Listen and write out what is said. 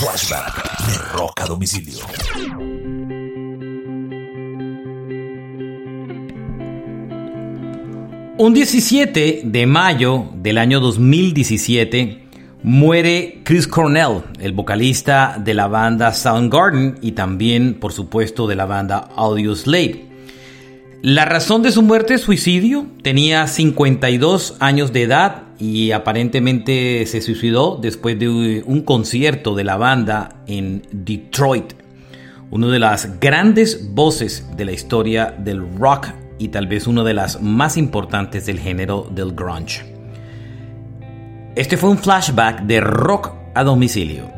Flashback de Rock a Domicilio. Un 17 de mayo del año 2017 muere Chris Cornell, el vocalista de la banda Soundgarden y también, por supuesto, de la banda Audioslave. La razón de su muerte es suicidio. Tenía 52 años de edad y aparentemente se suicidó después de un concierto de la banda en Detroit. Una de las grandes voces de la historia del rock y tal vez una de las más importantes del género del grunge. Este fue un flashback de rock a domicilio.